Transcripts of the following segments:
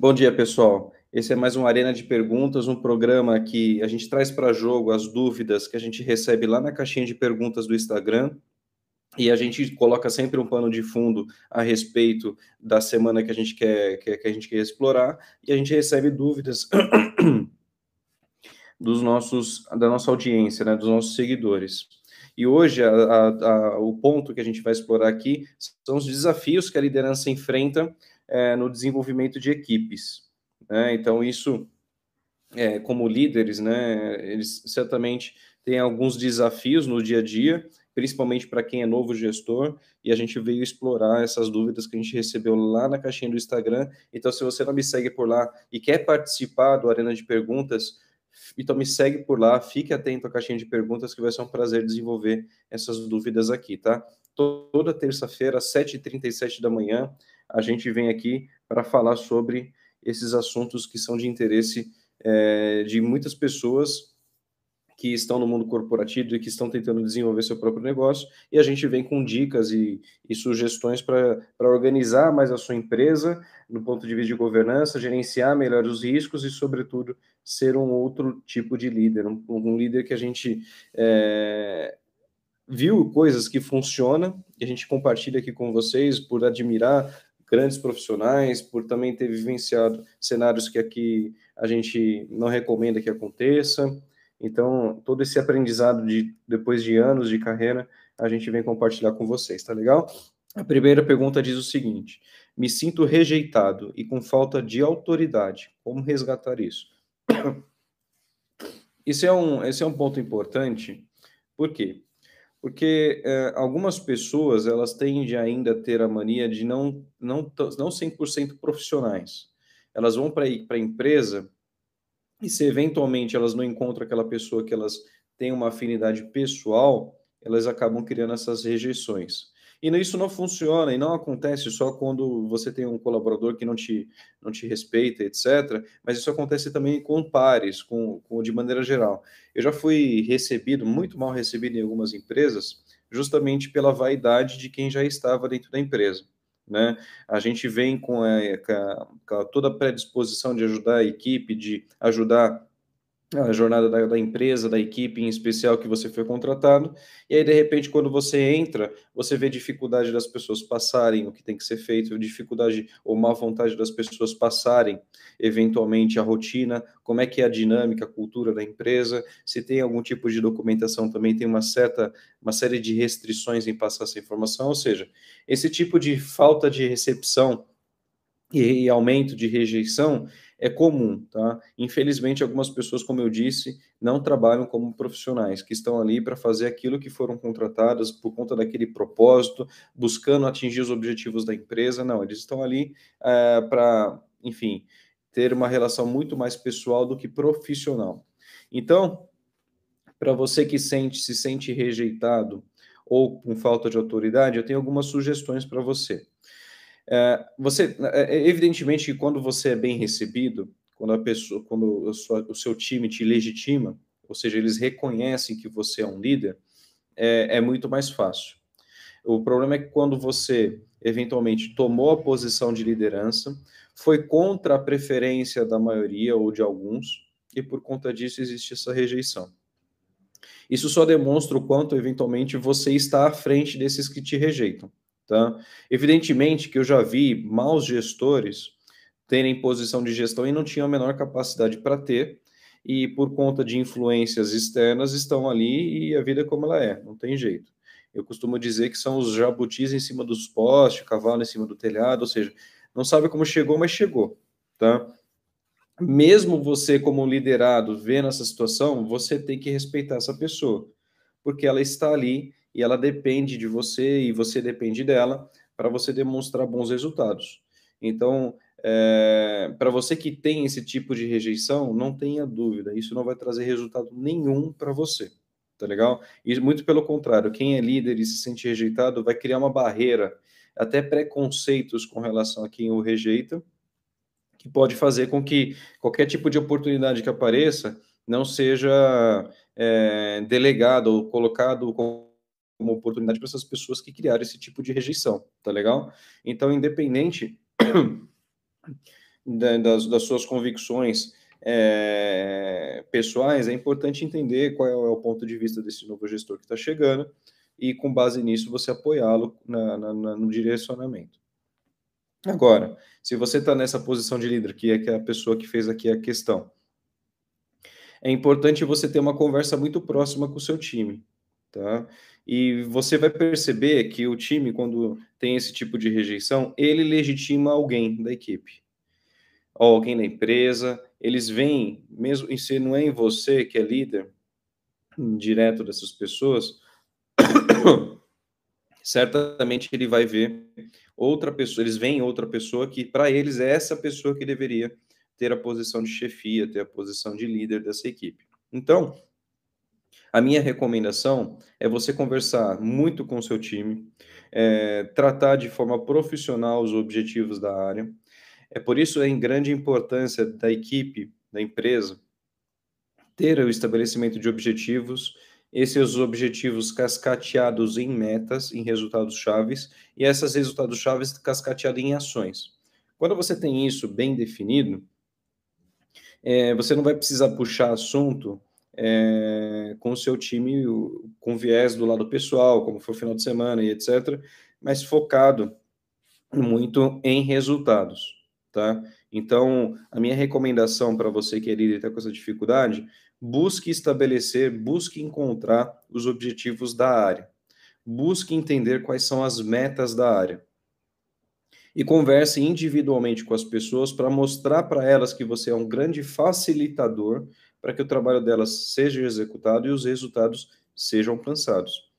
Bom dia, pessoal. Esse é mais um Arena de Perguntas, um programa que a gente traz para jogo as dúvidas que a gente recebe lá na caixinha de perguntas do Instagram. E a gente coloca sempre um pano de fundo a respeito da semana que a gente quer, que, que a gente quer explorar, e a gente recebe dúvidas dos nossos, da nossa audiência, né, dos nossos seguidores. E hoje a, a, a, o ponto que a gente vai explorar aqui são os desafios que a liderança enfrenta é, no desenvolvimento de equipes. Né? Então, isso, é, como líderes, né, eles certamente têm alguns desafios no dia a dia, principalmente para quem é novo gestor, e a gente veio explorar essas dúvidas que a gente recebeu lá na caixinha do Instagram. Então, se você não me segue por lá e quer participar do Arena de Perguntas, então me segue por lá, fique atento à caixinha de perguntas, que vai ser um prazer desenvolver essas dúvidas aqui, tá? Toda terça-feira, às 7h37 da manhã, a gente vem aqui para falar sobre esses assuntos que são de interesse é, de muitas pessoas que estão no mundo corporativo e que estão tentando desenvolver seu próprio negócio, e a gente vem com dicas e, e sugestões para organizar mais a sua empresa, no ponto de vista de governança, gerenciar melhor os riscos e, sobretudo, ser um outro tipo de líder, um, um líder que a gente é, viu coisas que funcionam e a gente compartilha aqui com vocês por admirar grandes profissionais, por também ter vivenciado cenários que aqui a gente não recomenda que aconteça. Então, todo esse aprendizado de depois de anos de carreira, a gente vem compartilhar com vocês, tá legal? A primeira pergunta diz o seguinte: Me sinto rejeitado e com falta de autoridade. Como resgatar isso? Isso é um, esse é um ponto importante. Por quê? Porque é, algumas pessoas elas tendem ainda a ter a mania de não não não 100% profissionais. Elas vão para a empresa e se eventualmente elas não encontram aquela pessoa que elas têm uma afinidade pessoal, elas acabam criando essas rejeições. E isso não funciona e não acontece só quando você tem um colaborador que não te, não te respeita, etc. Mas isso acontece também com pares, com, com de maneira geral. Eu já fui recebido, muito mal recebido em algumas empresas, justamente pela vaidade de quem já estava dentro da empresa. Né? A gente vem com, a, com a, toda a predisposição de ajudar a equipe, de ajudar a jornada da, da, empresa, da equipe em especial que você foi contratado, e aí de repente quando você entra, você vê dificuldade das pessoas passarem o que tem que ser feito, dificuldade ou má vontade das pessoas passarem eventualmente a rotina, como é que é a dinâmica, a cultura da empresa, se tem algum tipo de documentação também tem uma certa, uma série de restrições em passar essa informação, ou seja, esse tipo de falta de recepção e, e aumento de rejeição é comum, tá? Infelizmente, algumas pessoas, como eu disse, não trabalham como profissionais, que estão ali para fazer aquilo que foram contratadas por conta daquele propósito, buscando atingir os objetivos da empresa. Não, eles estão ali é, para, enfim, ter uma relação muito mais pessoal do que profissional. Então, para você que sente, se sente rejeitado ou com falta de autoridade, eu tenho algumas sugestões para você. É, você, é, é, evidentemente quando você é bem recebido, quando a pessoa, quando sua, o seu time te legitima, ou seja, eles reconhecem que você é um líder, é, é muito mais fácil. O problema é que quando você eventualmente tomou a posição de liderança, foi contra a preferência da maioria ou de alguns, e por conta disso existe essa rejeição. Isso só demonstra o quanto eventualmente você está à frente desses que te rejeitam. Tá? Evidentemente que eu já vi maus gestores terem posição de gestão e não tinham a menor capacidade para ter, e por conta de influências externas estão ali e a vida é como ela é, não tem jeito. Eu costumo dizer que são os jabutis em cima dos postes, cavalo em cima do telhado, ou seja, não sabe como chegou, mas chegou, tá? Mesmo você como liderado vendo essa situação, você tem que respeitar essa pessoa, porque ela está ali e ela depende de você e você depende dela para você demonstrar bons resultados. Então, é, para você que tem esse tipo de rejeição, não tenha dúvida, isso não vai trazer resultado nenhum para você, tá legal? E muito pelo contrário, quem é líder e se sente rejeitado vai criar uma barreira, até preconceitos com relação a quem o rejeita, que pode fazer com que qualquer tipo de oportunidade que apareça não seja é, delegado ou colocado uma oportunidade para essas pessoas que criaram esse tipo de rejeição, tá legal? Então, independente das, das suas convicções é, pessoais, é importante entender qual é o ponto de vista desse novo gestor que está chegando e, com base nisso, você apoiá-lo no direcionamento. Agora, se você está nessa posição de líder, que é, que é a pessoa que fez aqui a questão, é importante você ter uma conversa muito próxima com o seu time, tá? E você vai perceber que o time, quando tem esse tipo de rejeição, ele legitima alguém da equipe, ou alguém da empresa. Eles veem, mesmo se não é em você que é líder direto dessas pessoas, certamente ele vai ver outra pessoa, eles veem outra pessoa que para eles é essa pessoa que deveria ter a posição de chefia, ter a posição de líder dessa equipe. Então, a minha recomendação é você conversar muito com o seu time, é, tratar de forma profissional os objetivos da área. É por isso é em grande importância da equipe, da empresa, ter o estabelecimento de objetivos esses objetivos cascateados em metas, em resultados chaves, e esses resultados chaves cascateados em ações. Quando você tem isso bem definido, é, você não vai precisar puxar assunto é, com o seu time com viés do lado pessoal, como foi o final de semana e etc., mas focado muito em resultados, tá? Então, a minha recomendação para você que é líder e está com essa dificuldade, busque estabelecer, busque encontrar os objetivos da área. Busque entender quais são as metas da área. E converse individualmente com as pessoas para mostrar para elas que você é um grande facilitador para que o trabalho delas seja executado e os resultados sejam alcançados.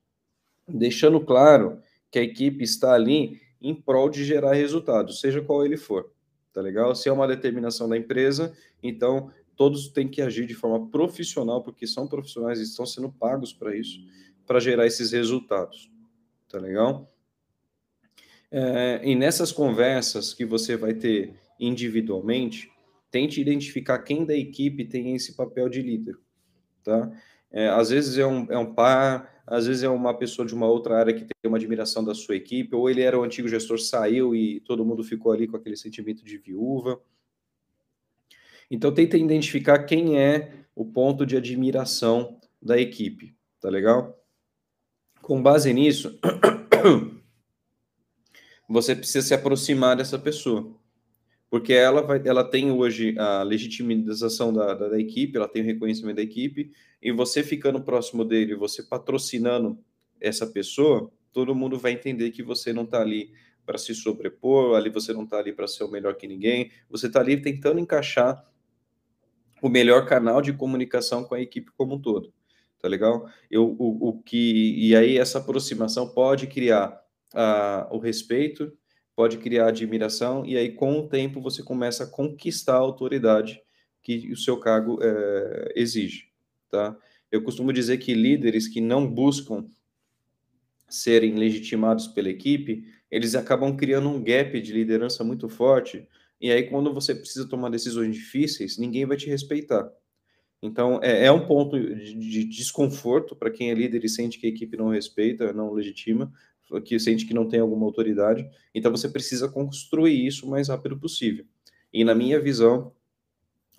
Deixando claro que a equipe está ali em prol de gerar resultados, seja qual ele for. Tá legal? Se é uma determinação da empresa, então todos têm que agir de forma profissional, porque são profissionais e estão sendo pagos para isso, para gerar esses resultados. Tá legal? É, e nessas conversas que você vai ter individualmente, tente identificar quem da equipe tem esse papel de líder, tá? É, às vezes é um, é um par, às vezes é uma pessoa de uma outra área que tem uma admiração da sua equipe, ou ele era o antigo gestor, saiu e todo mundo ficou ali com aquele sentimento de viúva. Então, tenta identificar quem é o ponto de admiração da equipe, tá legal? Com base nisso, você precisa se aproximar dessa pessoa porque ela, vai, ela tem hoje a legitimização da, da, da, equipe, ela tem o reconhecimento da equipe, e você ficando próximo dele, você patrocinando essa pessoa, todo mundo vai entender que você não está ali para se sobrepor, ali você não está ali para ser o melhor que ninguém, você está ali tentando encaixar o melhor canal de comunicação com a equipe como um todo, tá legal? Eu, o, o que e aí essa aproximação pode criar uh, o respeito pode criar admiração, e aí, com o tempo, você começa a conquistar a autoridade que o seu cargo é, exige, tá? Eu costumo dizer que líderes que não buscam serem legitimados pela equipe, eles acabam criando um gap de liderança muito forte, e aí, quando você precisa tomar decisões difíceis, ninguém vai te respeitar. Então, é, é um ponto de, de desconforto para quem é líder e sente que a equipe não respeita, não legitima, que sente que não tem alguma autoridade. Então você precisa construir isso o mais rápido possível. E na minha visão,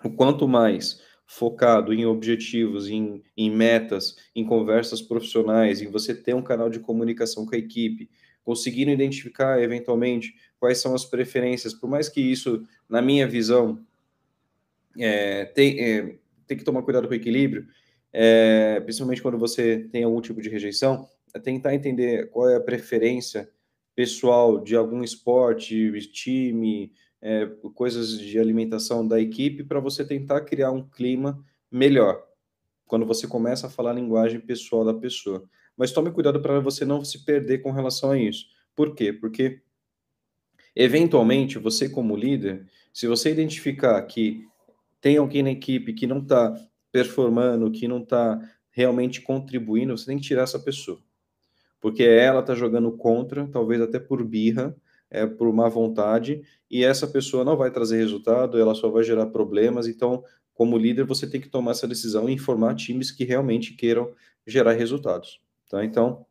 o quanto mais focado em objetivos, em, em metas, em conversas profissionais, em você ter um canal de comunicação com a equipe, conseguindo identificar eventualmente quais são as preferências, por mais que isso, na minha visão, é, tem, é, tem que tomar cuidado com o equilíbrio, é, principalmente quando você tem algum tipo de rejeição, tentar entender qual é a preferência pessoal de algum esporte, time, é, coisas de alimentação da equipe, para você tentar criar um clima melhor, quando você começa a falar a linguagem pessoal da pessoa. Mas tome cuidado para você não se perder com relação a isso. Por quê? Porque, eventualmente, você como líder, se você identificar que tem alguém na equipe que não está performando, que não está realmente contribuindo, você tem que tirar essa pessoa porque ela está jogando contra, talvez até por birra, é, por má vontade, e essa pessoa não vai trazer resultado, ela só vai gerar problemas. Então, como líder, você tem que tomar essa decisão e informar times que realmente queiram gerar resultados. Tá? Então,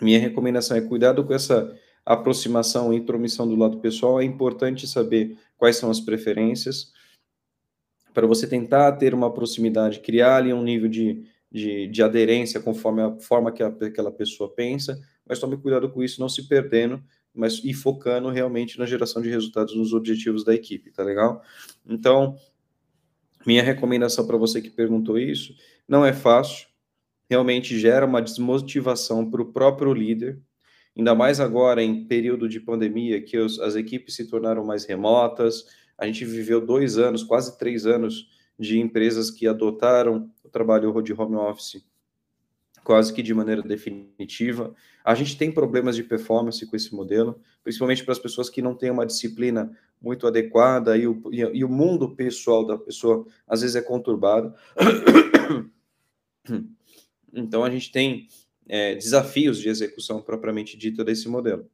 minha recomendação é cuidado com essa aproximação, intromissão do lado pessoal, é importante saber quais são as preferências, para você tentar ter uma proximidade, criar ali um nível de, de, de aderência conforme a forma que a, aquela pessoa pensa, mas tome cuidado com isso, não se perdendo, mas e focando realmente na geração de resultados nos objetivos da equipe, tá legal? Então, minha recomendação para você que perguntou isso, não é fácil, realmente gera uma desmotivação para o próprio líder, ainda mais agora em período de pandemia, que os, as equipes se tornaram mais remotas, a gente viveu dois anos, quase três anos, de empresas que adotaram o trabalho de home office quase que de maneira definitiva. A gente tem problemas de performance com esse modelo, principalmente para as pessoas que não têm uma disciplina muito adequada e o, e o mundo pessoal da pessoa às vezes é conturbado. Então a gente tem é, desafios de execução propriamente dita desse modelo.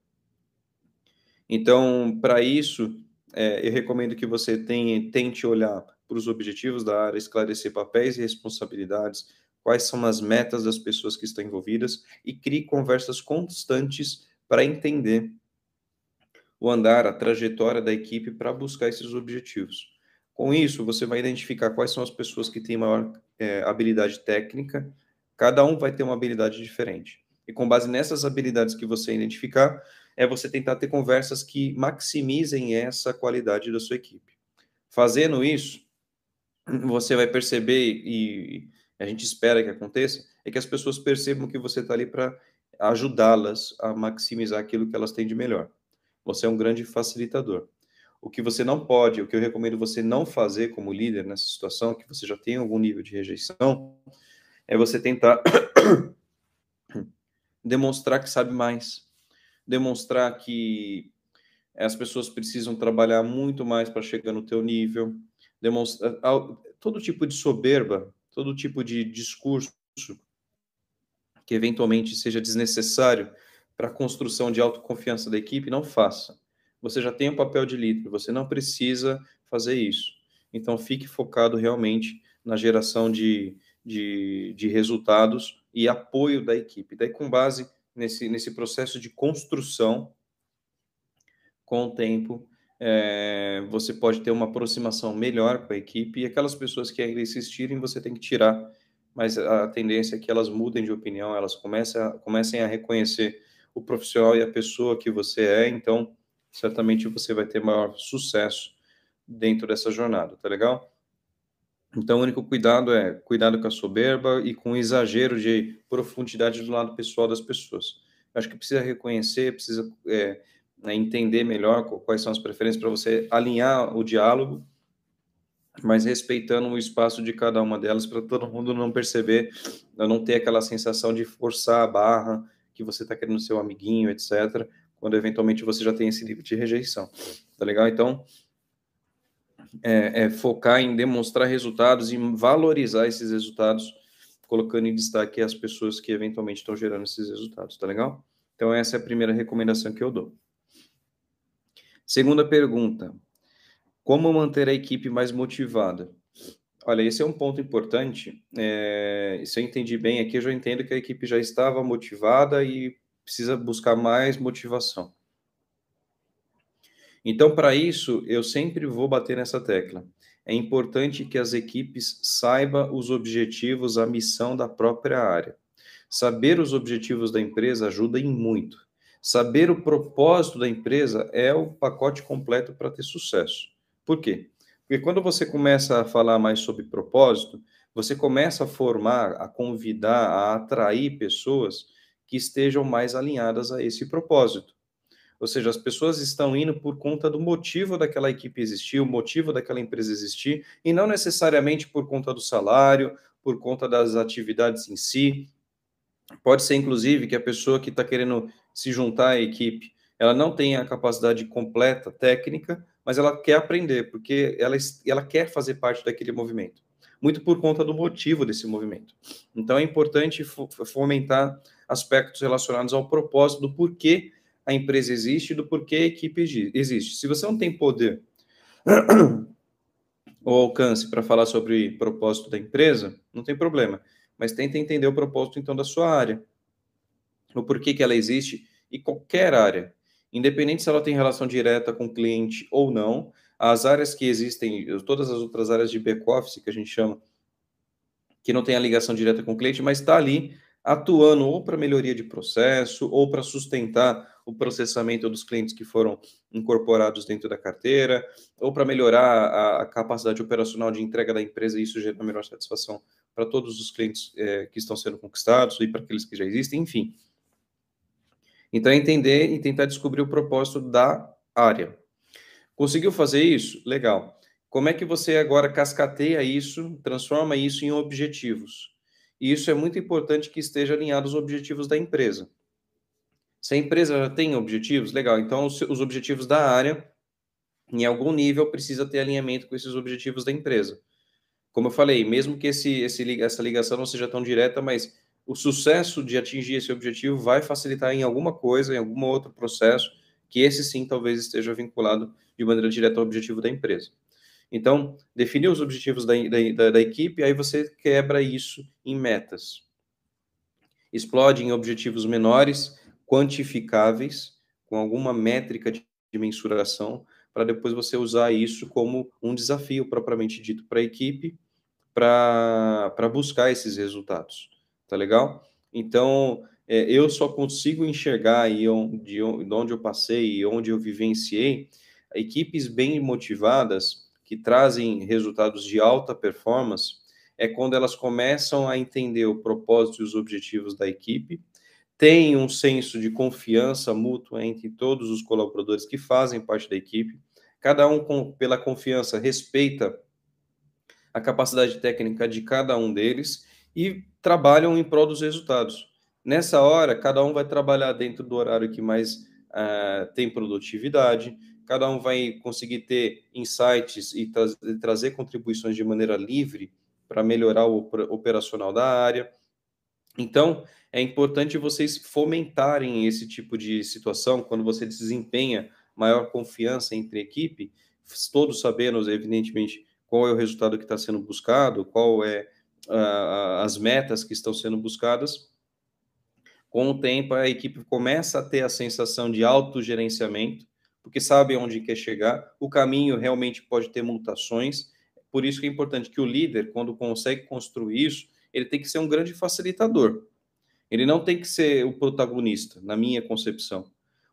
Então, para isso, é, eu recomendo que você tenha, tente olhar para os objetivos da área, esclarecer papéis e responsabilidades, quais são as metas das pessoas que estão envolvidas e crie conversas constantes para entender o andar, a trajetória da equipe para buscar esses objetivos. Com isso, você vai identificar quais são as pessoas que têm maior é, habilidade técnica, cada um vai ter uma habilidade diferente. E com base nessas habilidades que você identificar, é você tentar ter conversas que maximizem essa qualidade da sua equipe. Fazendo isso, você vai perceber e a gente espera que aconteça, é que as pessoas percebam que você está ali para ajudá-las a maximizar aquilo que elas têm de melhor. Você é um grande facilitador. O que você não pode, o que eu recomendo você não fazer como líder nessa situação, que você já tem algum nível de rejeição, é você tentar demonstrar que sabe mais, demonstrar que as pessoas precisam trabalhar muito mais para chegar no teu nível, demonstrar todo tipo de soberba todo tipo de discurso que eventualmente seja desnecessário para a construção de autoconfiança da equipe, não faça. Você já tem o um papel de líder, você não precisa fazer isso. Então, fique focado realmente na geração de, de, de resultados e apoio da equipe. Daí, com base nesse, nesse processo de construção, com o tempo, é, você pode ter uma aproximação melhor com a equipe e aquelas pessoas que ainda insistirem, você tem que tirar, mas a tendência é que elas mudem de opinião, elas comecem a, comecem a reconhecer o profissional e a pessoa que você é, então certamente você vai ter maior sucesso dentro dessa jornada, tá legal? Então, o único cuidado é cuidado com a soberba e com o exagero de profundidade do lado pessoal das pessoas. Acho que precisa reconhecer, precisa é, né, entender melhor quais são as preferências para você alinhar o diálogo, mas respeitando o espaço de cada uma delas para todo mundo não perceber, não ter aquela sensação de forçar a barra que você está querendo ser um amiguinho, etc. Quando eventualmente você já tem esse nível de rejeição, tá legal? Então é, é focar em demonstrar resultados e valorizar esses resultados, colocando em destaque as pessoas que eventualmente estão gerando esses resultados, tá legal? Então essa é a primeira recomendação que eu dou. Segunda pergunta: como manter a equipe mais motivada? Olha, esse é um ponto importante. É, se eu entendi bem aqui, eu já entendo que a equipe já estava motivada e precisa buscar mais motivação. Então, para isso, eu sempre vou bater nessa tecla. É importante que as equipes saibam os objetivos, a missão da própria área. Saber os objetivos da empresa ajuda em muito. Saber o propósito da empresa é o pacote completo para ter sucesso. Por quê? Porque quando você começa a falar mais sobre propósito, você começa a formar, a convidar, a atrair pessoas que estejam mais alinhadas a esse propósito. Ou seja, as pessoas estão indo por conta do motivo daquela equipe existir, o motivo daquela empresa existir, e não necessariamente por conta do salário, por conta das atividades em si. Pode ser, inclusive, que a pessoa que está querendo se juntar à equipe. Ela não tem a capacidade completa técnica, mas ela quer aprender, porque ela, ela quer fazer parte daquele movimento, muito por conta do motivo desse movimento. Então é importante fomentar aspectos relacionados ao propósito do porquê a empresa existe e do porquê a equipe existe. Se você não tem poder ou alcance para falar sobre propósito da empresa, não tem problema, mas tenta entender o propósito então da sua área o porquê que ela existe e qualquer área. independente se ela tem relação direta com o cliente ou não, as áreas que existem, todas as outras áreas de back-office que a gente chama, que não tem a ligação direta com o cliente, mas está ali atuando ou para melhoria de processo ou para sustentar o processamento dos clientes que foram incorporados dentro da carteira, ou para melhorar a, a, capacidade operacional de entrega da empresa, e isso gera melhor satisfação para todos os clientes é, que estão sendo conquistados e para aqueles que já existem, enfim. Então, é entender e tentar descobrir o propósito da área. Conseguiu fazer isso? Legal. Como é que você agora cascateia isso, transforma isso em objetivos? E isso é muito importante que esteja alinhado aos objetivos da empresa. Se a empresa já tem objetivos, legal. Então, os, os objetivos da área, em algum nível, precisa ter alinhamento com esses objetivos da empresa. Como eu falei, mesmo que esse, esse, essa ligação não seja tão direta, mas o sucesso de atingir esse objetivo vai facilitar em alguma coisa, em algum outro processo, que esse sim talvez esteja vinculado de maneira direta ao objetivo da empresa. Então, definir os objetivos da, da, da equipe, aí você quebra isso em metas. Explode em objetivos menores, quantificáveis, com alguma métrica de, de mensuração, para depois você usar isso como um desafio propriamente dito para a equipe, para buscar esses resultados. Tá legal? Então, é, eu só consigo enxergar aí onde, de onde eu passei e onde eu vivenciei equipes bem motivadas que trazem resultados de alta performance é quando elas começam a entender o propósito e os objetivos da equipe, tem um senso de confiança mútua entre todos os colaboradores que fazem parte da equipe, cada um com, pela confiança respeita a capacidade técnica de cada um deles e trabalham em prol dos resultados. Nessa hora, cada um vai trabalhar dentro do horário que mais uh, tem produtividade, cada um vai conseguir ter insights e tra trazer contribuições de maneira livre para melhorar o operacional da área. Então, é importante vocês fomentarem esse tipo de situação quando você desempenha maior confiança entre equipe, todos sabendo, evidentemente, qual é o resultado que está sendo buscado, qual é uh, as metas que estão sendo buscadas. Com o tempo, a equipe começa a ter a sensação de autogerenciamento, porque sabe onde quer chegar. O caminho realmente pode ter mutações, por isso que é importante que o líder, quando consegue construir isso, ele tem que ser um grande facilitador. Ele não tem que ser o protagonista, na minha concepção.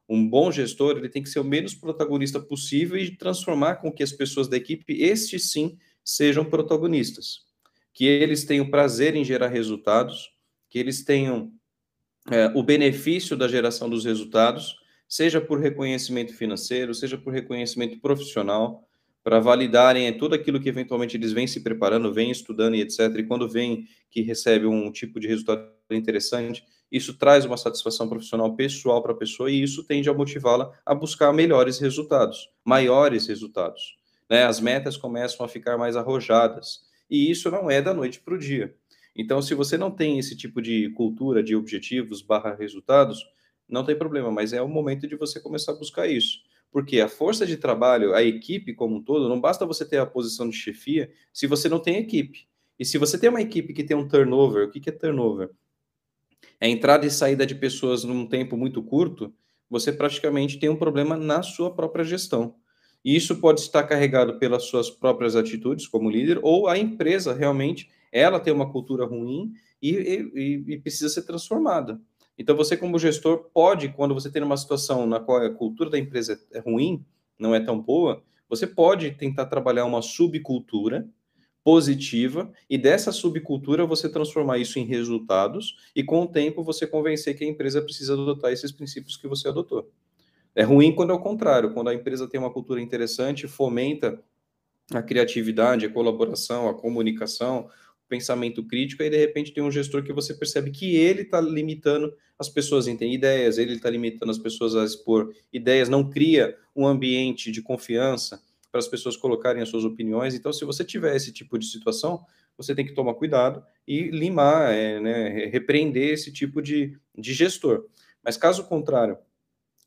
Um bom gestor, ele tem que ser o menos protagonista possível e transformar com que as pessoas da equipe, estes sim, sejam protagonistas. Que eles tenham prazer em gerar resultados, que eles tenham é, o benefício da geração dos resultados seja por reconhecimento financeiro, seja por reconhecimento profissional, para validarem tudo aquilo que eventualmente eles vêm se preparando, vêm estudando e etc. E quando vêm que recebe um tipo de resultado interessante, isso traz uma satisfação profissional pessoal para a pessoa e isso tende a motivá-la a buscar melhores resultados, maiores resultados. Né? As metas começam a ficar mais arrojadas e isso não é da noite para o dia. Então, se você não tem esse tipo de cultura de objetivos barra resultados, não tem problema, mas é o momento de você começar a buscar isso. Porque a força de trabalho, a equipe como um todo, não basta você ter a posição de chefia se você não tem equipe. E se você tem uma equipe que tem um turnover, o que é turnover? É entrada e saída de pessoas num tempo muito curto, você praticamente tem um problema na sua própria gestão. E isso pode estar carregado pelas suas próprias atitudes como líder, ou a empresa realmente, ela tem uma cultura ruim e, e, e precisa ser transformada. Então, você, como gestor, pode, quando você tem uma situação na qual a cultura da empresa é ruim, não é tão boa, você pode tentar trabalhar uma subcultura positiva e dessa subcultura você transformar isso em resultados e com o tempo você convencer que a empresa precisa adotar esses princípios que você adotou. É ruim quando é o contrário, quando a empresa tem uma cultura interessante, fomenta a criatividade, a colaboração, a comunicação, pensamento crítico, e de repente tem um gestor que você percebe que ele está limitando as pessoas em ter ideias, ele está limitando as pessoas a expor ideias, não cria um ambiente de confiança para as pessoas colocarem as suas opiniões. Então, se você tiver esse tipo de situação, você tem que tomar cuidado e limar, é, né, repreender esse tipo de, de gestor. Mas caso contrário,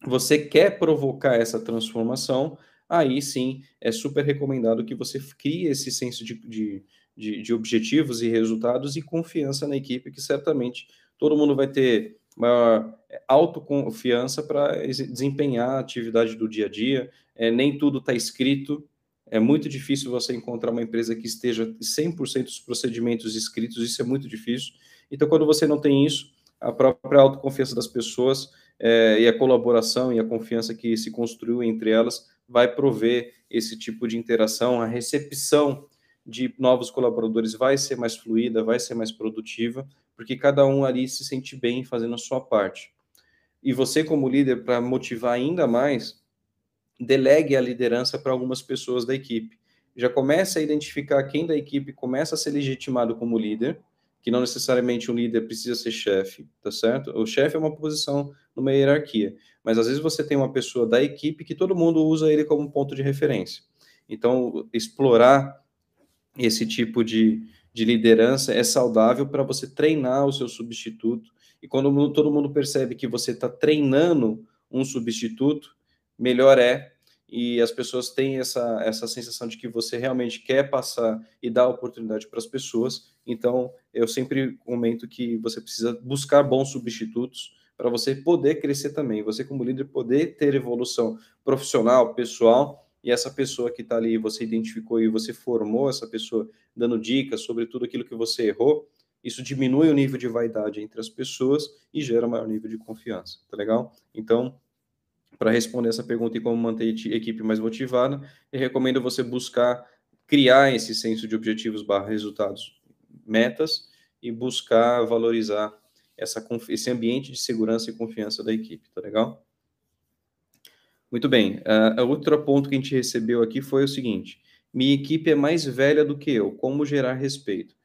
você quer provocar essa transformação, aí sim é super recomendado que você crie esse senso de, de de, de objetivos e resultados e confiança na equipe, que certamente todo mundo vai ter maior autoconfiança para desempenhar a atividade do dia a dia. É, nem tudo está escrito. É muito difícil você encontrar uma empresa que esteja 100% dos procedimentos escritos, isso é muito difícil. Então, quando você não tem isso, a própria autoconfiança das pessoas é, e a colaboração e a confiança que se construiu entre elas vai prover esse tipo de interação, a recepção de novos colaboradores vai ser mais fluida, vai ser mais produtiva, porque cada um ali se sente bem fazendo a sua parte. E você, como líder, para motivar ainda mais, delegue a liderança para algumas pessoas da equipe. Já comece a identificar quem da equipe começa a ser legitimado como líder, que não necessariamente um líder precisa ser chefe, tá certo? O chefe é uma posição numa hierarquia, mas às vezes você tem uma pessoa da equipe que todo mundo usa ele como ponto de referência. Então, explorar esse tipo de, de liderança é saudável para você treinar o seu substituto. E quando todo mundo percebe que você está treinando um substituto, melhor é e as pessoas têm essa, essa sensação de que você realmente quer passar e dar oportunidade para as pessoas. Então, eu sempre comento que você precisa buscar bons substitutos para você poder crescer também, você como líder poder ter evolução profissional, pessoal, e essa pessoa que está ali, você identificou e você formou essa pessoa dando dicas sobre tudo aquilo que você errou, isso diminui o nível de vaidade entre as pessoas e gera maior nível de confiança, tá legal? Então, para responder essa pergunta e como manter a equipe mais motivada, eu recomendo você buscar criar esse senso de objetivos barra resultados, metas, e buscar valorizar essa, esse ambiente de segurança e confiança da equipe, tá legal? Muito bem. Uh, outro ponto que a gente recebeu aqui foi o seguinte: minha equipe é mais velha do que eu, como gerar respeito?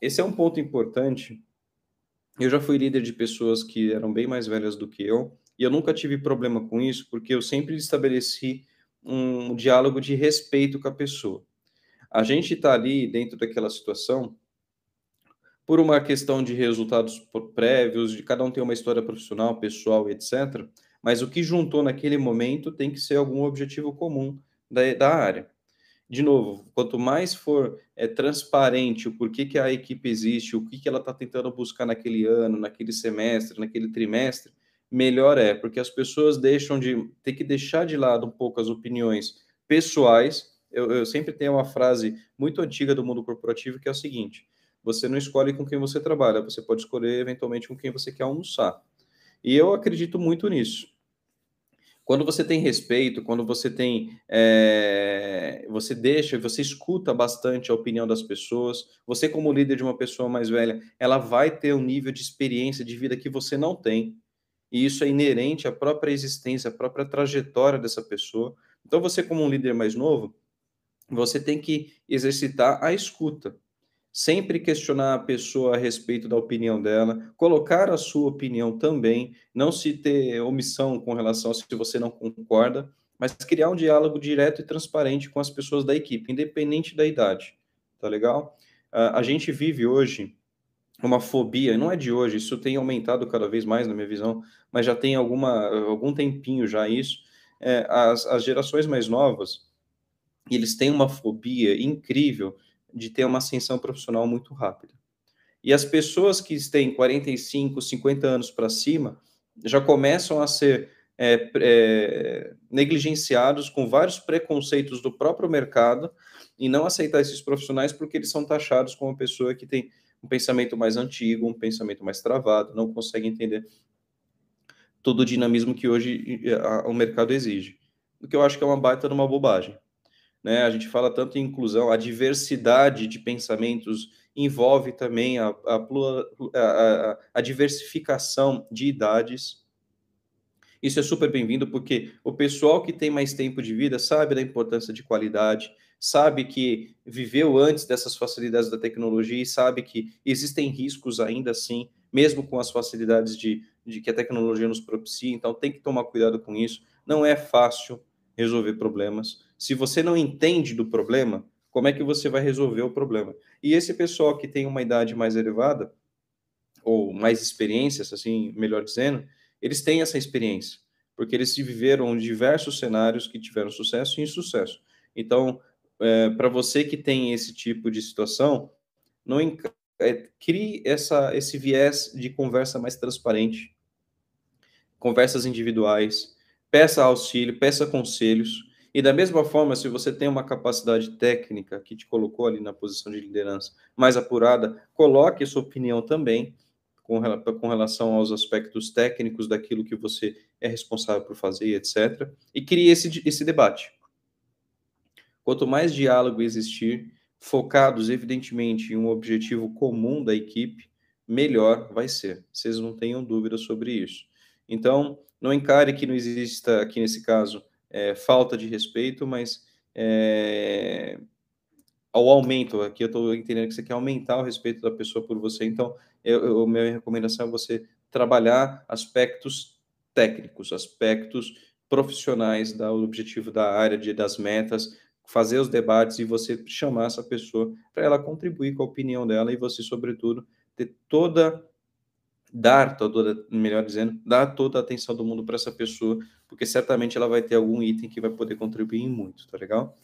Esse é um ponto importante. Eu já fui líder de pessoas que eram bem mais velhas do que eu, e eu nunca tive problema com isso, porque eu sempre estabeleci um diálogo de respeito com a pessoa. A gente está ali dentro daquela situação por uma questão de resultados prévios, de cada um ter uma história profissional, pessoal, etc. Mas o que juntou naquele momento tem que ser algum objetivo comum da, da área. De novo, quanto mais for é, transparente o porquê que a equipe existe, o que, que ela está tentando buscar naquele ano, naquele semestre, naquele trimestre, melhor é, porque as pessoas deixam de ter que deixar de lado um pouco as opiniões pessoais. Eu, eu sempre tenho uma frase muito antiga do mundo corporativo que é o seguinte: você não escolhe com quem você trabalha, você pode escolher eventualmente com quem você quer almoçar. E eu acredito muito nisso. Quando você tem respeito, quando você tem, é, você deixa, você escuta bastante a opinião das pessoas. Você como líder de uma pessoa mais velha, ela vai ter um nível de experiência de vida que você não tem e isso é inerente à própria existência, à própria trajetória dessa pessoa. Então, você, como um líder mais novo, você tem que exercitar a escuta. Sempre questionar a pessoa a respeito da opinião dela, colocar a sua opinião também, não se ter omissão com relação a se você não concorda, mas criar um diálogo direto e transparente com as pessoas da equipe, independente da idade. Tá legal? a gente vive hoje uma fobia, não é de hoje, isso tem aumentado cada vez mais na minha visão, mas já tem alguma, algum tempinho já isso. É, as, as gerações mais novas, eles têm uma fobia incrível de ter uma ascensão profissional muito rápida. E as pessoas que têm 45, 50 anos para cima já começam a ser é, é, negligenciados com vários preconceitos do próprio mercado e não aceitar esses profissionais porque eles são taxados como pessoa que tem um pensamento mais antigo, um pensamento mais travado, não consegue entender todo o dinamismo que hoje o mercado exige. O que eu acho que é uma baita de uma bobagem. Né? A gente fala tanto em inclusão, a diversidade de pensamentos envolve também a, a, a diversificação de idades. Isso é super bem-vindo porque o pessoal que tem mais tempo de vida sabe da importância de qualidade, sabe que viveu antes dessas facilidades da tecnologia e sabe que existem riscos ainda assim, mesmo com as facilidades de, de que a tecnologia nos propicia. Então, tem que tomar cuidado com isso. Não é fácil resolver problemas. Se você não entende do problema, como é que você vai resolver o problema? E esse pessoal que tem uma idade mais elevada, ou mais experiências, assim, melhor dizendo, eles têm essa experiência, porque eles viveram diversos cenários que tiveram sucesso e insucesso. Então, é, para você que tem esse tipo de situação, não é, crie essa, esse viés de conversa mais transparente. conversas individuais, peça auxílio, peça conselhos. E da mesma forma, se você tem uma capacidade técnica que te colocou ali na posição de liderança mais apurada, coloque sua opinião também com, com relação aos aspectos técnicos daquilo que você é responsável por fazer, etc. E crie esse, esse debate. Quanto mais diálogo existir, focados evidentemente em um objetivo comum da equipe, melhor vai ser. Vocês não tenham dúvida sobre isso. Então, não encare que não exista, aqui nesse caso, é, falta de respeito, mas é, ao aumento, aqui eu estou entendendo que você quer aumentar o respeito da pessoa por você, então, eu, eu, minha recomendação é você trabalhar aspectos técnicos, aspectos profissionais do objetivo da área, de, das metas, fazer os debates e você chamar essa pessoa para ela contribuir com a opinião dela e você, sobretudo, ter toda dar toda, melhor dizendo, dar toda a atenção do mundo para essa pessoa, porque certamente ela vai ter algum item que vai poder contribuir muito, tá legal?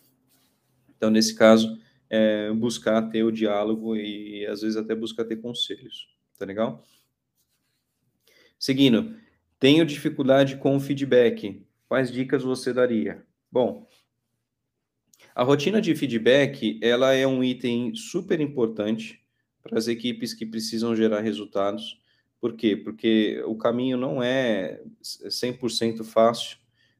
Então, nesse caso, é, buscar ter o diálogo e às vezes até buscar ter conselhos, tá legal? Seguindo, tenho dificuldade com o feedback. Quais dicas você daria? Bom, a rotina de feedback, ela é um item super importante para as equipes que precisam gerar resultados por quê? Porque o caminho não é 100% fácil,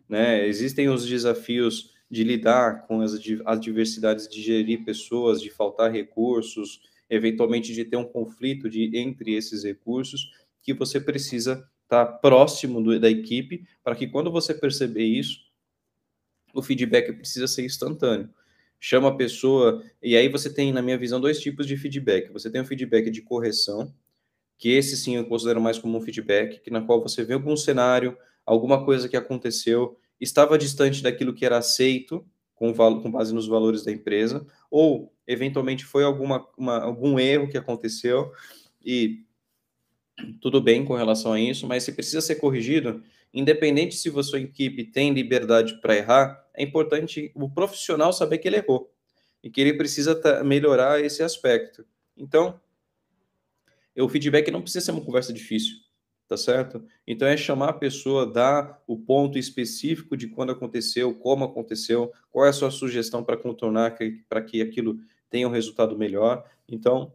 né? Existem os desafios de lidar com as adversidades de gerir pessoas, de faltar recursos, eventualmente de ter um conflito de, entre esses recursos, que você precisa estar próximo do, da equipe para que quando você perceber isso, o feedback precisa ser instantâneo. Chama a pessoa, e aí você tem, na minha visão, dois tipos de feedback. Você tem o feedback de correção, que esse sim eu considero mais como um feedback, que na qual você vê algum cenário, alguma coisa que aconteceu, estava distante daquilo que era aceito, com, com base nos valores da empresa, ou eventualmente foi alguma, uma, algum erro que aconteceu e tudo bem com relação a isso, mas se precisa ser corrigido, independente se a sua equipe tem liberdade para errar, é importante o profissional saber que ele errou e que ele precisa melhorar esse aspecto. Então, o feedback não precisa ser uma conversa difícil, tá certo? Então é chamar a pessoa, dar o ponto específico de quando aconteceu, como aconteceu, qual é a sua sugestão para contornar, para que aquilo tenha um resultado melhor. Então,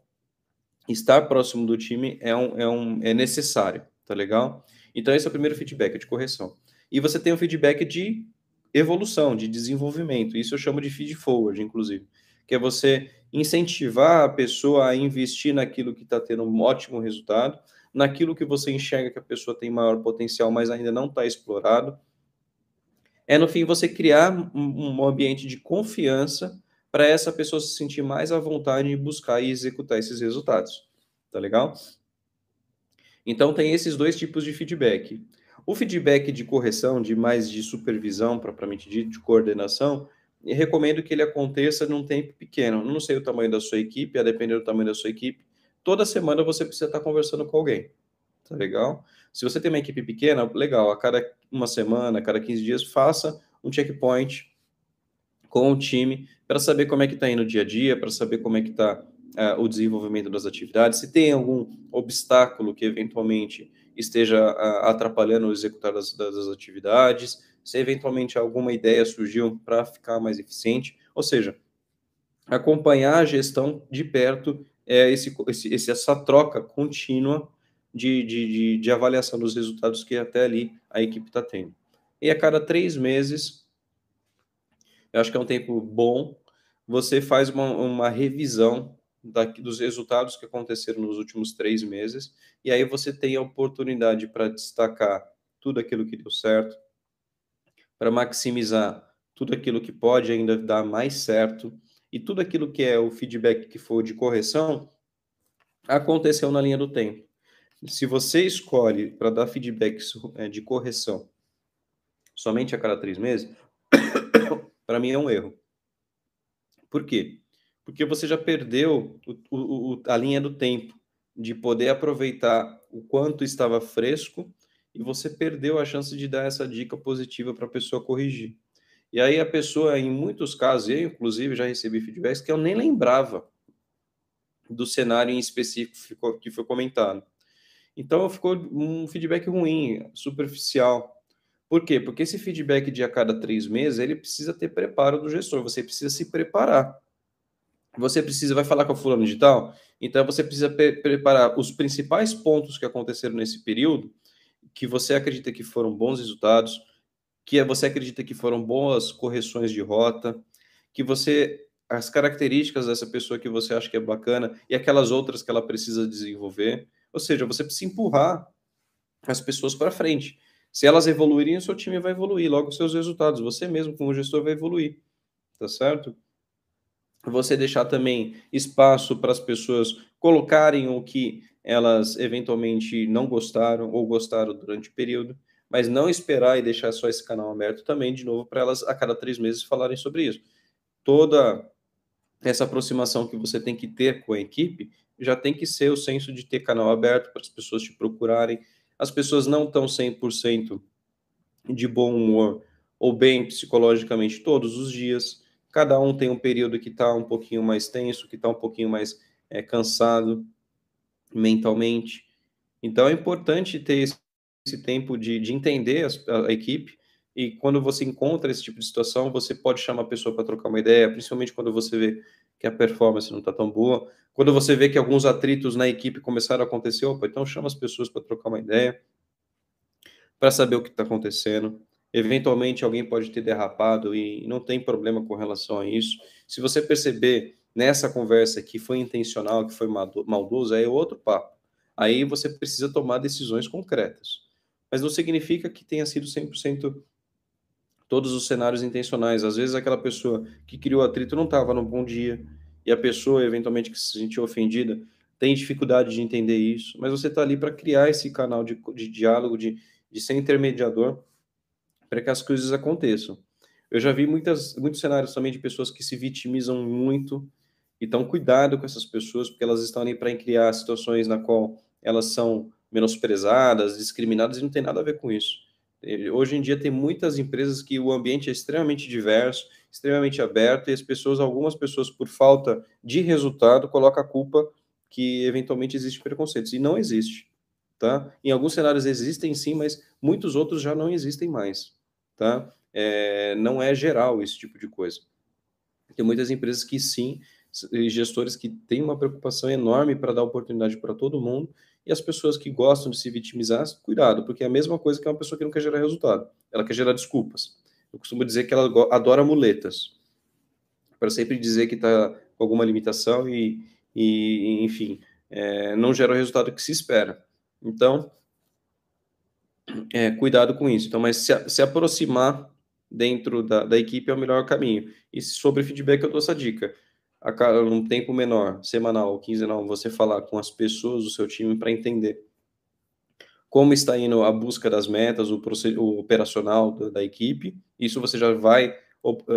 estar próximo do time é, um, é, um, é necessário, tá legal? Então, esse é o primeiro feedback, de correção. E você tem o feedback de evolução, de desenvolvimento. Isso eu chamo de feed forward, inclusive, que é você incentivar a pessoa a investir naquilo que está tendo um ótimo resultado, naquilo que você enxerga que a pessoa tem maior potencial, mas ainda não está explorado. É, no fim, você criar um, um ambiente de confiança para essa pessoa se sentir mais à vontade em buscar e executar esses resultados. Tá legal? Então, tem esses dois tipos de feedback. O feedback de correção, de mais de supervisão, propriamente dito, de coordenação, recomendo que ele aconteça num tempo pequeno. Não sei o tamanho da sua equipe, a depender do tamanho da sua equipe. Toda semana você precisa estar conversando com alguém. Tá legal? Se você tem uma equipe pequena, legal. A cada uma semana, a cada 15 dias, faça um checkpoint com o time para saber como é que está indo o dia a dia, para saber como é que está uh, o desenvolvimento das atividades, se tem algum obstáculo que eventualmente esteja uh, atrapalhando o executar das, das atividades, se eventualmente alguma ideia surgiu para ficar mais eficiente, ou seja, acompanhar a gestão de perto é esse, esse, essa troca contínua de, de, de, de avaliação dos resultados que até ali a equipe está tendo. E a cada três meses, eu acho que é um tempo bom, você faz uma, uma revisão dos resultados que aconteceram nos últimos três meses, e aí você tem a oportunidade para destacar tudo aquilo que deu certo, para maximizar tudo aquilo que pode ainda dar mais certo e tudo aquilo que é o feedback que for de correção aconteceu na linha do tempo. Se você escolhe para dar feedback é, de correção somente a cada três meses, para mim é um erro. Por quê? Porque você já perdeu o, o, a linha do tempo de poder aproveitar o quanto estava fresco e você perdeu a chance de dar essa dica positiva para a pessoa corrigir. E aí a pessoa, em muitos casos, eu inclusive já recebi feedbacks que eu nem lembrava do cenário em específico que foi comentado. Então ficou um feedback ruim, superficial. Por quê? Porque esse feedback de a cada três meses, ele precisa ter preparo do gestor, você precisa se preparar. Você precisa, vai falar com a fulano de tal, então você precisa pre preparar os principais pontos que aconteceram nesse período, que você acredita que foram bons resultados, que você acredita que foram boas correções de rota, que você as características dessa pessoa que você acha que é bacana e aquelas outras que ela precisa desenvolver. Ou seja, você precisa empurrar as pessoas para frente. Se elas evoluírem, o seu time vai evoluir, logo seus resultados, você mesmo como gestor vai evoluir. Tá certo? Você deixar também espaço para as pessoas colocarem o que elas eventualmente não gostaram ou gostaram durante o período, mas não esperar e deixar só esse canal aberto também, de novo, para elas a cada três meses falarem sobre isso. Toda essa aproximação que você tem que ter com a equipe já tem que ser o senso de ter canal aberto para as pessoas te procurarem. As pessoas não estão 100% de bom humor ou bem psicologicamente todos os dias. Cada um tem um período que está um pouquinho mais tenso, que está um pouquinho mais é, cansado mentalmente. Então é importante ter esse, esse tempo de, de entender a, a equipe e quando você encontra esse tipo de situação, você pode chamar a pessoa para trocar uma ideia, principalmente quando você vê que a performance não está tão boa. Quando você vê que alguns atritos na equipe começaram a acontecer, opa, então chama as pessoas para trocar uma ideia, para saber o que está acontecendo. Eventualmente alguém pode ter derrapado e não tem problema com relação a isso. Se você perceber nessa conversa que foi intencional, que foi maldoso, aí é outro papo. Aí você precisa tomar decisões concretas. Mas não significa que tenha sido 100% todos os cenários intencionais. Às vezes aquela pessoa que criou atrito não estava no bom dia e a pessoa eventualmente que se sentiu ofendida tem dificuldade de entender isso, mas você está ali para criar esse canal de, de diálogo, de, de ser intermediador para que as coisas aconteçam. Eu já vi muitas, muitos cenários também de pessoas que se vitimizam muito, então cuidado com essas pessoas, porque elas estão ali para criar situações na qual elas são menosprezadas, discriminadas, e não tem nada a ver com isso. Hoje em dia tem muitas empresas que o ambiente é extremamente diverso, extremamente aberto, e as pessoas, algumas pessoas, por falta de resultado, colocam a culpa que eventualmente existe preconceitos. E não existe. Tá? Em alguns cenários existem sim, mas muitos outros já não existem mais. Tá? É, não é geral esse tipo de coisa. Tem muitas empresas que sim, gestores que têm uma preocupação enorme para dar oportunidade para todo mundo, e as pessoas que gostam de se vitimizar, cuidado, porque é a mesma coisa que uma pessoa que não quer gerar resultado. Ela quer gerar desculpas. Eu costumo dizer que ela adora muletas. Para sempre dizer que está com alguma limitação e, e enfim, é, não gera o resultado que se espera. Então, é, cuidado com isso. Então, mas se, se aproximar dentro da, da, equipe é o melhor caminho. E sobre feedback, eu dou essa dica a um tempo menor, semanal ou quinzenal, você falar com as pessoas do seu time para entender como está indo a busca das metas, o, o operacional da, da, equipe. Isso você já vai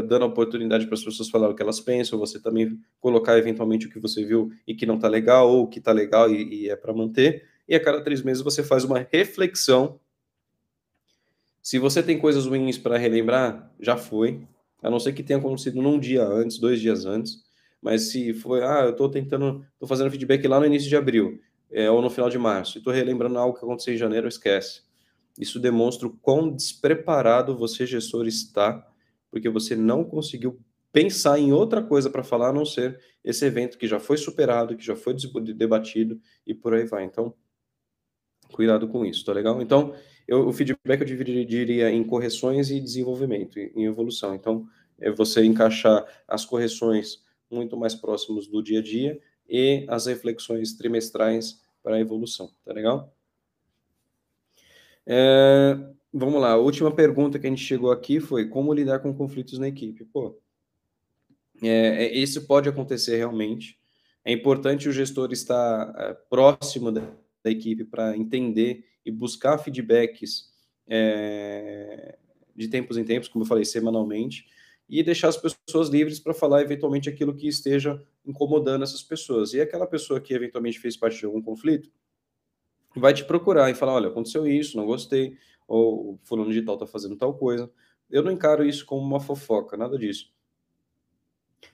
dando a oportunidade para as pessoas falar o que elas pensam, você também colocar eventualmente o que você viu e que não está legal, ou o que está legal e, e é para manter. E a cada três meses você faz uma reflexão. Se você tem coisas ruins para relembrar, já foi. A não ser que tenha acontecido num dia antes, dois dias antes mas se foi, ah, eu estou tentando, estou fazendo feedback lá no início de abril, é, ou no final de março, e estou relembrando algo que aconteceu em janeiro, esquece. Isso demonstra o quão despreparado você, gestor, está, porque você não conseguiu pensar em outra coisa para falar, a não ser esse evento que já foi superado, que já foi debatido e por aí vai. Então, cuidado com isso, tá legal? Então, eu, o feedback eu dividiria em correções e desenvolvimento, em evolução. Então, é você encaixar as correções muito mais próximos do dia a dia e as reflexões trimestrais para a evolução, tá legal? É, vamos lá, a última pergunta que a gente chegou aqui foi como lidar com conflitos na equipe. Pô, é, é isso pode acontecer realmente. É importante o gestor estar é, próximo da, da equipe para entender e buscar feedbacks é, de tempos em tempos, como eu falei, semanalmente, e deixar as pessoas livres para falar eventualmente aquilo que esteja incomodando essas pessoas. E aquela pessoa que eventualmente fez parte de algum conflito vai te procurar e falar: olha, aconteceu isso, não gostei, ou o fulano de tal está fazendo tal coisa. Eu não encaro isso como uma fofoca, nada disso.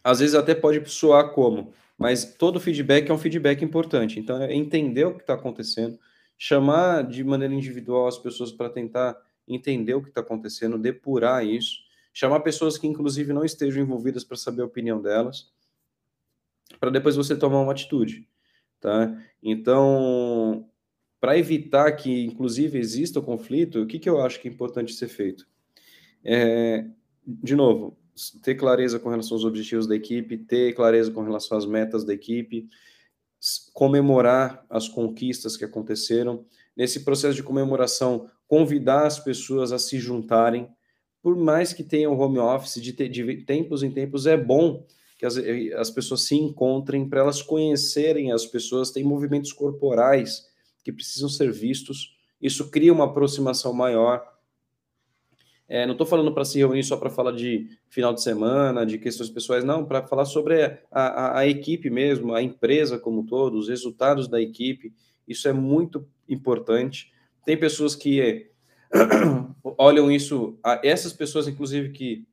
Às vezes até pode soar como, mas todo feedback é um feedback importante. Então é entender o que está acontecendo chamar de maneira individual as pessoas para tentar entender o que está acontecendo, depurar isso, chamar pessoas que inclusive não estejam envolvidas para saber a opinião delas, para depois você tomar uma atitude, tá? Então, para evitar que inclusive exista o conflito, o que, que eu acho que é importante ser feito? É, de novo, ter clareza com relação aos objetivos da equipe, ter clareza com relação às metas da equipe, comemorar as conquistas que aconteceram. Nesse processo de comemoração, convidar as pessoas a se juntarem. Por mais que tenham home office, de, de tempos em tempos, é bom que as, as pessoas se encontrem, para elas conhecerem as pessoas, tem movimentos corporais que precisam ser vistos. Isso cria uma aproximação maior é, não estou falando para se reunir só para falar de final de semana, de questões pessoais, não, para falar sobre a, a, a, equipe mesmo, a empresa como um todo, os resultados da equipe. Isso é muito importante. Tem pessoas que olham isso, essas pessoas, inclusive, que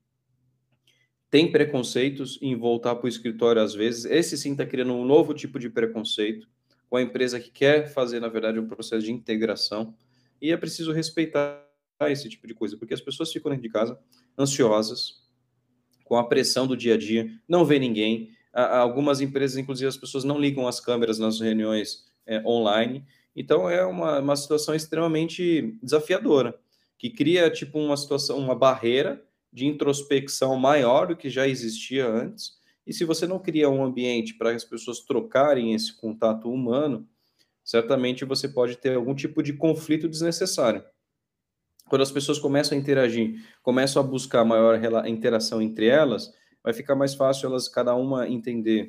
têm preconceitos em voltar para o escritório às vezes, esse sim está criando um novo tipo de preconceito com a empresa que quer fazer, na verdade, um processo de integração. E é preciso respeitar esse tipo de coisa, porque as pessoas ficam dentro de casa ansiosas, com a pressão do dia a dia, não vê ninguém. Algumas empresas, inclusive, as pessoas não ligam as câmeras nas reuniões é, online. Então, é uma, uma situação extremamente desafiadora, que cria, tipo, uma situação, uma barreira de introspecção maior do que já existia antes. E se você não cria um ambiente para as pessoas trocarem esse contato humano, certamente você pode ter algum tipo de conflito desnecessário quando as pessoas começam a interagir, começam a buscar maior interação entre elas, vai ficar mais fácil elas, cada uma, entender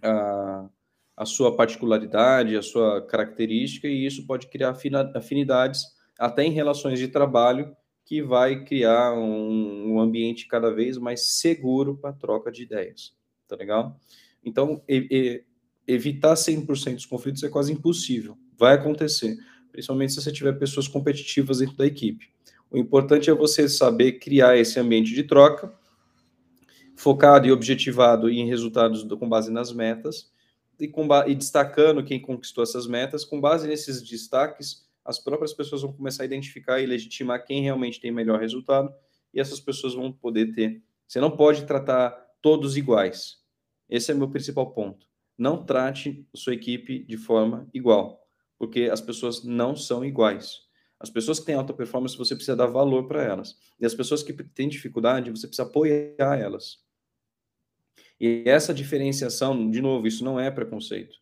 a, a sua particularidade, a sua característica, e isso pode criar afinidades até em relações de trabalho, que vai criar um, um ambiente cada vez mais seguro para troca de ideias. Tá legal? Então, e, e, evitar 100% dos conflitos é quase impossível. Vai acontecer principalmente se você tiver pessoas competitivas dentro da equipe. O importante é você saber criar esse ambiente de troca, focado e objetivado em resultados com base nas metas, e, com, e destacando quem conquistou essas metas. Com base nesses destaques, as próprias pessoas vão começar a identificar e legitimar quem realmente tem melhor resultado, e essas pessoas vão poder ter. Você não pode tratar todos iguais. Esse é meu principal ponto. Não trate sua equipe de forma igual porque as pessoas não são iguais. As pessoas que têm alta performance, você precisa dar valor para elas. E as pessoas que têm dificuldade, você precisa apoiar elas. E essa diferenciação, de novo, isso não é preconceito.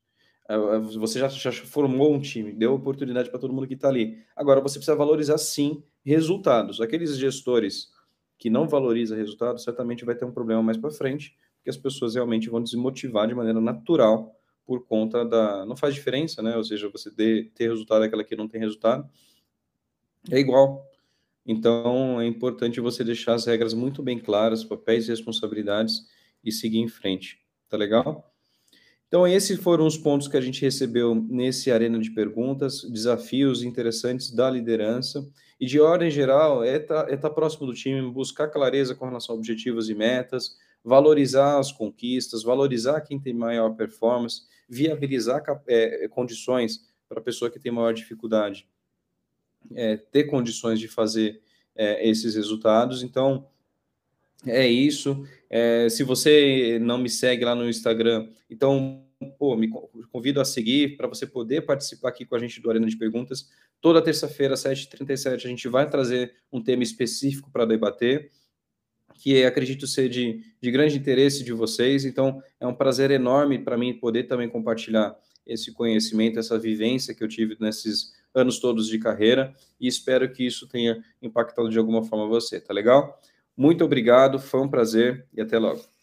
É, é, você já, já formou um time, deu oportunidade para todo mundo que está ali. Agora, você precisa valorizar, sim, resultados. Aqueles gestores que não valorizam resultados, certamente vai ter um problema mais para frente, porque as pessoas realmente vão desmotivar de maneira natural por conta da. Não faz diferença, né? Ou seja, você ter, resultado aquela que não tem resultado. É igual. Então, é importante você deixar as regras muito bem claras, papéis e responsabilidades e seguir em frente. Tá legal? Então, esses foram os pontos que a gente recebeu nesse Arena de Perguntas, desafios interessantes da liderança. E de ordem geral, é estar tá, é tá próximo do time, buscar clareza com relação a objetivos e metas, valorizar as conquistas, valorizar quem tem maior performance viabilizar é, condições para a pessoa que tem maior dificuldade é, ter condições de fazer é, esses resultados. Então, é isso. É, se você não me segue lá no Instagram, então, pô, me convido a seguir para você poder participar aqui com a gente do Arena de Perguntas. Toda terça-feira, 7h37, a gente vai trazer um tema específico para debater que acredito ser de, de grande interesse de vocês. Então, é um prazer enorme para mim poder também compartilhar esse conhecimento, essa vivência que eu tive nesses anos todos de carreira e espero que isso tenha impactado de alguma forma você, tá legal? Muito obrigado, foi um prazer e até logo.